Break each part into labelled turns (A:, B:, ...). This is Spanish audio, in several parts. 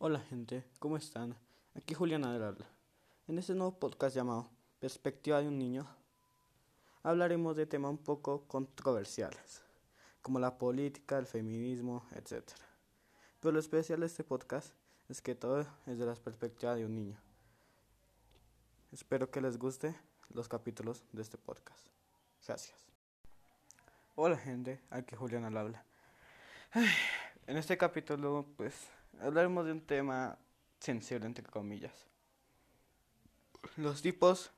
A: Hola gente, ¿cómo están? Aquí Julián habla. En este nuevo podcast llamado Perspectiva de un niño, hablaremos de temas un poco controversiales, como la política, el feminismo, etc. Pero lo especial de este podcast es que todo es de la perspectiva de un niño. Espero que les guste los capítulos de este podcast. Gracias. Hola gente, aquí Julián al habla. En este capítulo, pues, hablaremos de un tema sensible, entre comillas. Los tipos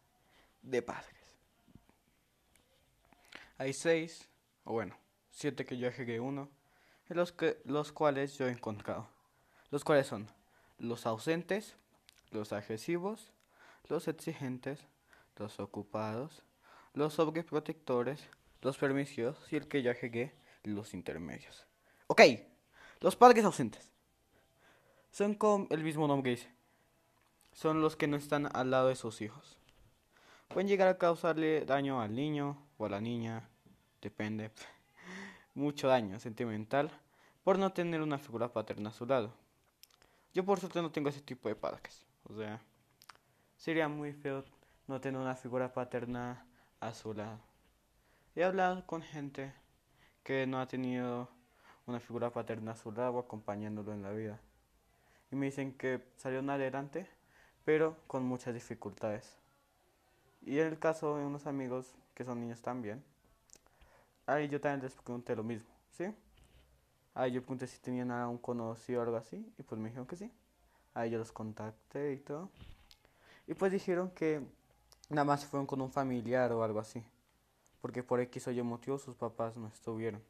A: de padres. Hay seis, o bueno, siete que yo agregué uno, los, que, los cuales yo he encontrado. Los cuales son los ausentes, los agresivos, los exigentes, los ocupados, los sobreprotectores, los permisivos y el que yo agregué, los intermedios. Ok, los padres ausentes. Son como el mismo nombre dice. Son los que no están al lado de sus hijos. Pueden llegar a causarle daño al niño o a la niña, depende. Mucho daño sentimental por no tener una figura paterna a su lado. Yo por suerte no tengo ese tipo de padres. O sea, sería muy feo no tener una figura paterna a su lado. He hablado con gente que no ha tenido una figura paterna a su lado acompañándolo en la vida. Y me dicen que salieron adelante, pero con muchas dificultades. Y en el caso de unos amigos que son niños también, ahí yo también les pregunté lo mismo, ¿sí? Ahí yo pregunté si tenían a un conocido o algo así, y pues me dijeron que sí. Ahí yo los contacté y todo. Y pues dijeron que nada más fueron con un familiar o algo así. Porque por X o Y motivo sus papás no estuvieron.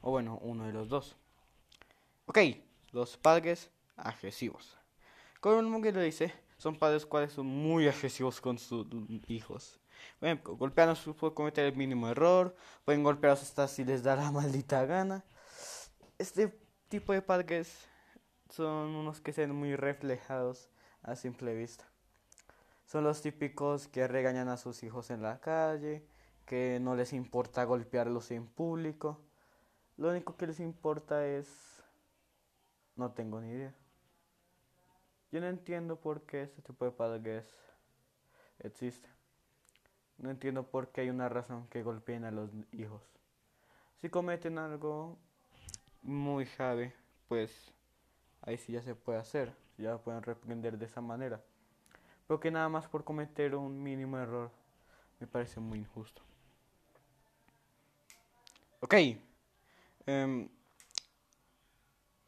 A: O bueno, uno de los dos. Ok, los padres agresivos. Como el nombre lo dice, son padres cuales son muy agresivos con sus hijos. Bueno, golpearlos puede cometer el mínimo error, pueden golpearlos hasta si les da la maldita gana. Este tipo de padres son unos que se ven muy reflejados a simple vista. Son los típicos que regañan a sus hijos en la calle, que no les importa golpearlos en público lo único que les importa es... No tengo ni idea. Yo no entiendo por qué este tipo de padres existe. No entiendo por qué hay una razón que golpeen a los hijos. Si cometen algo muy grave, pues ahí sí ya se puede hacer. Ya pueden reprender de esa manera. Pero que nada más por cometer un mínimo error me parece muy injusto. Ok. Um,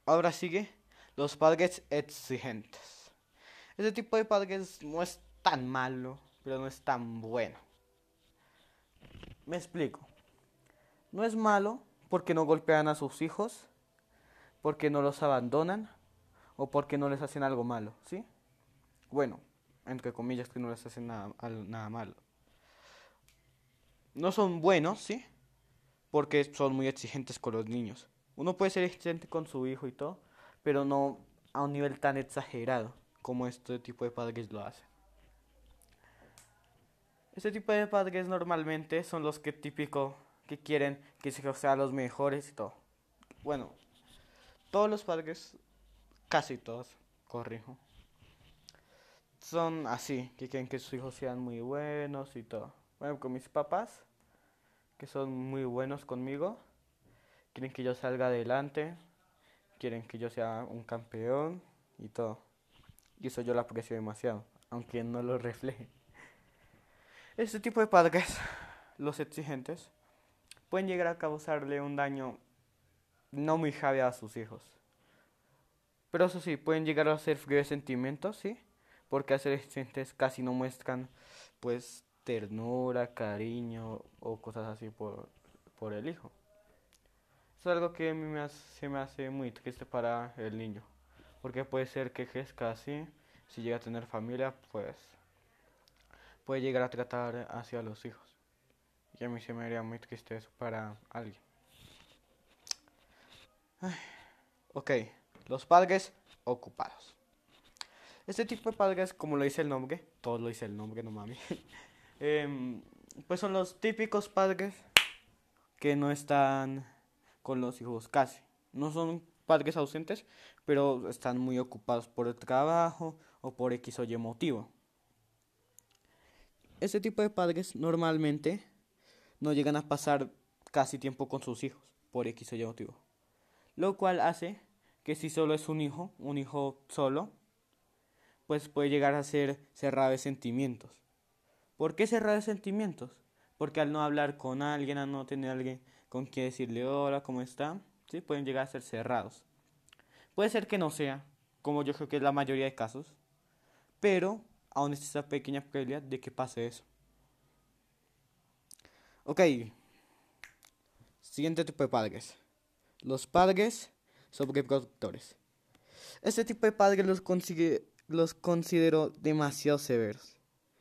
A: ahora sigue los padres exigentes. Este tipo de padres no es tan malo, pero no es tan bueno. Me explico. No es malo porque no golpean a sus hijos, porque no los abandonan o porque no les hacen algo malo, ¿sí? Bueno, entre comillas que no les hacen nada, nada malo. No son buenos, ¿sí? porque son muy exigentes con los niños. Uno puede ser exigente con su hijo y todo, pero no a un nivel tan exagerado como este tipo de padres lo hacen. Este tipo de padres normalmente son los que típico que quieren que hijos sean los mejores y todo. Bueno, todos los padres, casi todos, corrijo, son así, que quieren que sus hijos sean muy buenos y todo. Bueno, con mis papás que son muy buenos conmigo, quieren que yo salga adelante, quieren que yo sea un campeón y todo. Y eso yo lo aprecio demasiado, aunque no lo refleje. Este tipo de padres, los exigentes, pueden llegar a causarle un daño no muy grave a sus hijos. Pero eso sí, pueden llegar a ser fríos sentimientos, ¿sí? Porque a ser exigentes casi no muestran, pues, ternura, cariño o cosas así por, por el hijo. Es algo que a mí me se me hace muy triste para el niño, porque puede ser que crezca así, si llega a tener familia, pues puede llegar a tratar hacia los hijos. Y a mí se me haría muy triste eso para alguien. ok, los padres ocupados. Este tipo de padres, como lo dice el nombre, todo lo dice el nombre, no mami. Em, pues son los típicos padres que no están con los hijos casi. No son padres ausentes, pero están muy ocupados por el trabajo o por X o Y motivo. Este tipo de padres normalmente no llegan a pasar casi tiempo con sus hijos por X o Y motivo. Lo cual hace que si solo es un hijo, un hijo solo, pues puede llegar a ser cerrado de sentimientos. ¿Por qué cerrado de sentimientos? Porque al no hablar con alguien, al no tener alguien con quien decirle hola, ¿cómo está? ¿Sí? Pueden llegar a ser cerrados. Puede ser que no sea, como yo creo que es la mayoría de casos, pero aún existe esa pequeña probabilidad de que pase eso. Ok. Siguiente tipo de padres. Los padres sobreprotectores. Este tipo de padres los, los considero demasiado severos.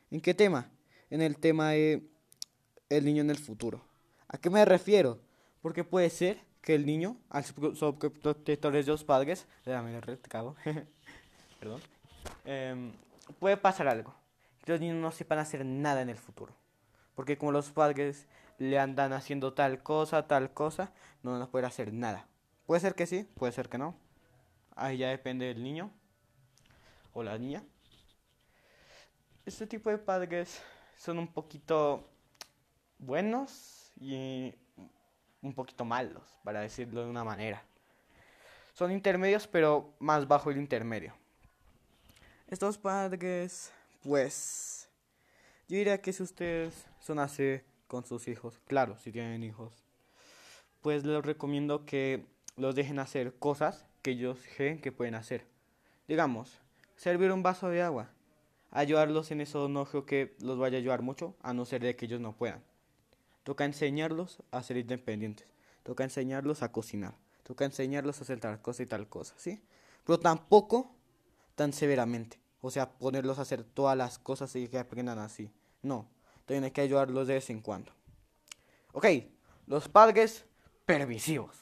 A: ¿En qué tema? En el tema de el niño en el futuro. ¿A qué me refiero? Porque puede ser que el niño, al sobreprotectores de los padres, déjame perdón, eh, puede pasar algo. Los niños no sepan hacer nada en el futuro. Porque como los padres le andan haciendo tal cosa, tal cosa, no van a poder hacer nada. Puede ser que sí, puede ser que no. Ahí ya depende del niño o la niña. Este tipo de padres son un poquito buenos y un poquito malos, para decirlo de una manera. Son intermedios, pero más bajo el intermedio. Estos padres, pues, yo diría que si ustedes son así con sus hijos, claro, si tienen hijos, pues les recomiendo que los dejen hacer cosas que ellos creen que pueden hacer. Digamos, servir un vaso de agua. Ayudarlos en eso no creo que los vaya a ayudar mucho, a no ser de que ellos no puedan. Toca enseñarlos a ser independientes. Toca enseñarlos a cocinar. Toca enseñarlos a hacer tal cosa y tal cosa, ¿sí? Pero tampoco tan severamente. O sea, ponerlos a hacer todas las cosas y que aprendan así. No. También hay que ayudarlos de vez en cuando. Ok, los padres permisivos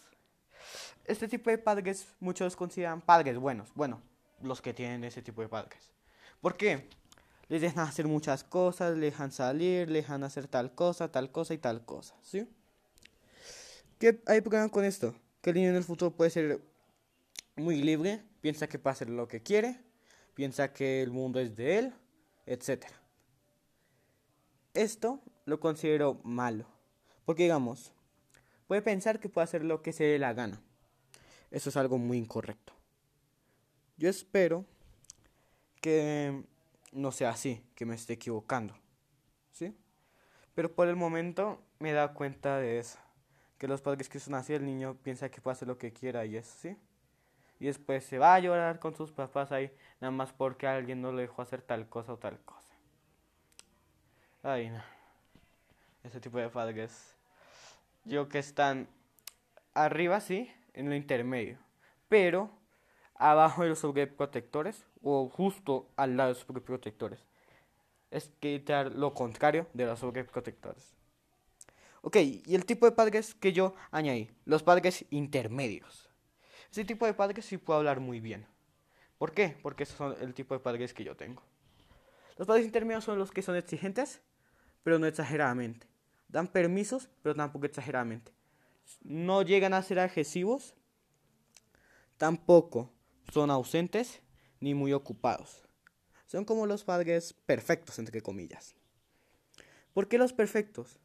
A: este tipo de padres muchos consideran padres buenos. Bueno, los que tienen ese tipo de padres. ¿Por qué? Les dejan hacer muchas cosas, les dejan salir, les dejan hacer tal cosa, tal cosa y tal cosa, ¿sí? ¿Qué hay problema con esto? Que el niño en el futuro puede ser muy libre, piensa que puede hacer lo que quiere, piensa que el mundo es de él, etc. Esto lo considero malo, porque digamos, puede pensar que puede hacer lo que se dé la gana. Eso es algo muy incorrecto. Yo espero que no sea así, que me esté equivocando. ¿Sí? Pero por el momento me da cuenta de eso. Que los padres que son así, el niño piensa que puede hacer lo que quiera y eso, ¿sí? Y después se va a llorar con sus papás ahí, nada más porque alguien no le dejó hacer tal cosa o tal cosa. Ay, no. Ese tipo de padres. Yo que están arriba, sí, en lo intermedio. Pero abajo de los sobreprotectores o justo al lado de los sobreprotectores. Es quitar lo contrario de los sobreprotectores. Ok, y el tipo de padres que yo añadí, los padres intermedios. Ese tipo de padres sí puedo hablar muy bien. ¿Por qué? Porque esos son el tipo de padres que yo tengo. Los padres intermedios son los que son exigentes, pero no exageradamente. Dan permisos, pero tampoco exageradamente no llegan a ser agresivos, tampoco son ausentes ni muy ocupados. Son como los padres perfectos, entre comillas. ¿Por qué los perfectos?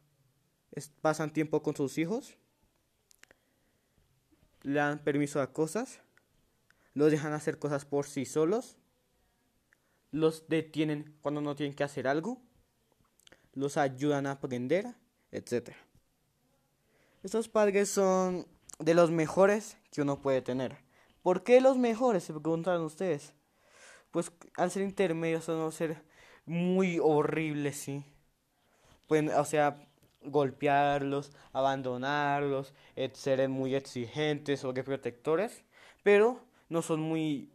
A: pasan tiempo con sus hijos, le dan permiso a cosas, los dejan hacer cosas por sí solos, los detienen cuando no tienen que hacer algo, los ayudan a aprender, etc. Estos padres son de los mejores que uno puede tener. ¿Por qué los mejores? Se preguntan ustedes. Pues al ser intermedios, a no ser muy horribles, sí. Pueden, o sea, golpearlos, abandonarlos, ser muy exigentes o protectores, pero no son muy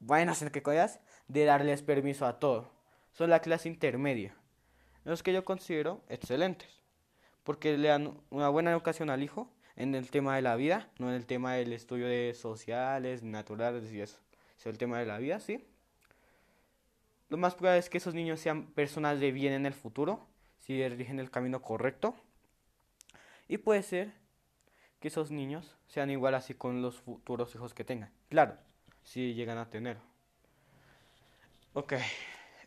A: buenas en que cosas de darles permiso a todo. Son la clase intermedia, los que yo considero excelentes porque le dan una buena educación al hijo en el tema de la vida, no en el tema del estudio de sociales, naturales y eso, es el tema de la vida, sí. Lo más probable es que esos niños sean personas de bien en el futuro, si eligen el camino correcto. Y puede ser que esos niños sean igual así con los futuros hijos que tengan. Claro, si llegan a tener. Ok,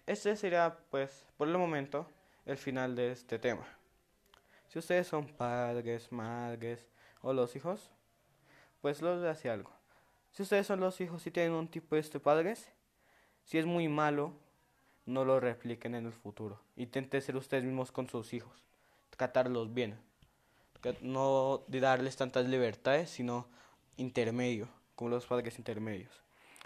A: este sería pues por el momento el final de este tema. Si ustedes son padres, madres o los hijos, pues los hace algo. Si ustedes son los hijos y tienen un tipo de este padres, si es muy malo, no lo repliquen en el futuro. Intenten ser ustedes mismos con sus hijos, tratarlos bien. No darles tantas libertades, sino intermedio, como los padres intermedios.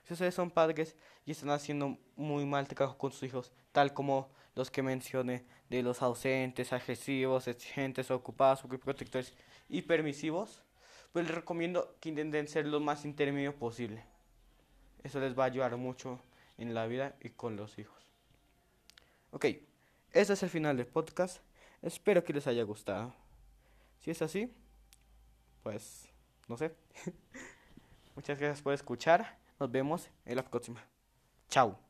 A: Si ustedes son padres y están haciendo muy mal trabajo con sus hijos, tal como los que mencioné de los ausentes, agresivos, exigentes, ocupados, protectores y permisivos, pues les recomiendo que intenten ser lo más intermedio posible. Eso les va a ayudar mucho en la vida y con los hijos. Ok, este es el final del podcast. Espero que les haya gustado. Si es así, pues no sé. Muchas gracias por escuchar. Nos vemos en la próxima. Chao.